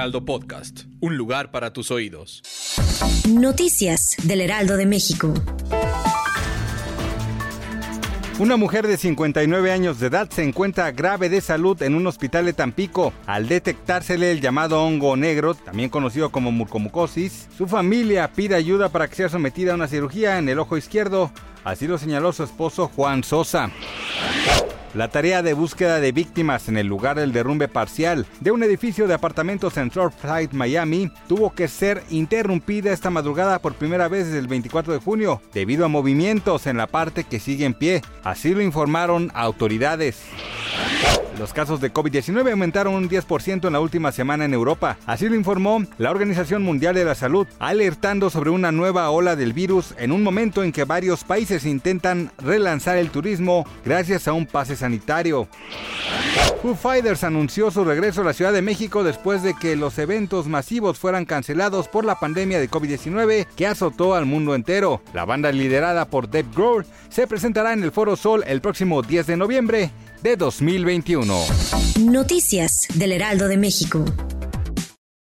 Heraldo Podcast, un lugar para tus oídos. Noticias del Heraldo de México. Una mujer de 59 años de edad se encuentra grave de salud en un hospital de Tampico. Al detectársele el llamado hongo negro, también conocido como mucomucosis, su familia pide ayuda para que sea sometida a una cirugía en el ojo izquierdo. Así lo señaló su esposo Juan Sosa. La tarea de búsqueda de víctimas en el lugar del derrumbe parcial de un edificio de apartamentos en Surfside, Miami, tuvo que ser interrumpida esta madrugada por primera vez desde el 24 de junio, debido a movimientos en la parte que sigue en pie. Así lo informaron autoridades. Los casos de COVID-19 aumentaron un 10% en la última semana en Europa. Así lo informó la Organización Mundial de la Salud, alertando sobre una nueva ola del virus en un momento en que varios países intentan relanzar el turismo gracias a un pase sanitario. Foo Fighters anunció su regreso a la Ciudad de México después de que los eventos masivos fueran cancelados por la pandemia de COVID-19 que azotó al mundo entero. La banda liderada por Dave Grohl se presentará en el Foro Sol el próximo 10 de noviembre de 2021. Noticias del Heraldo de México.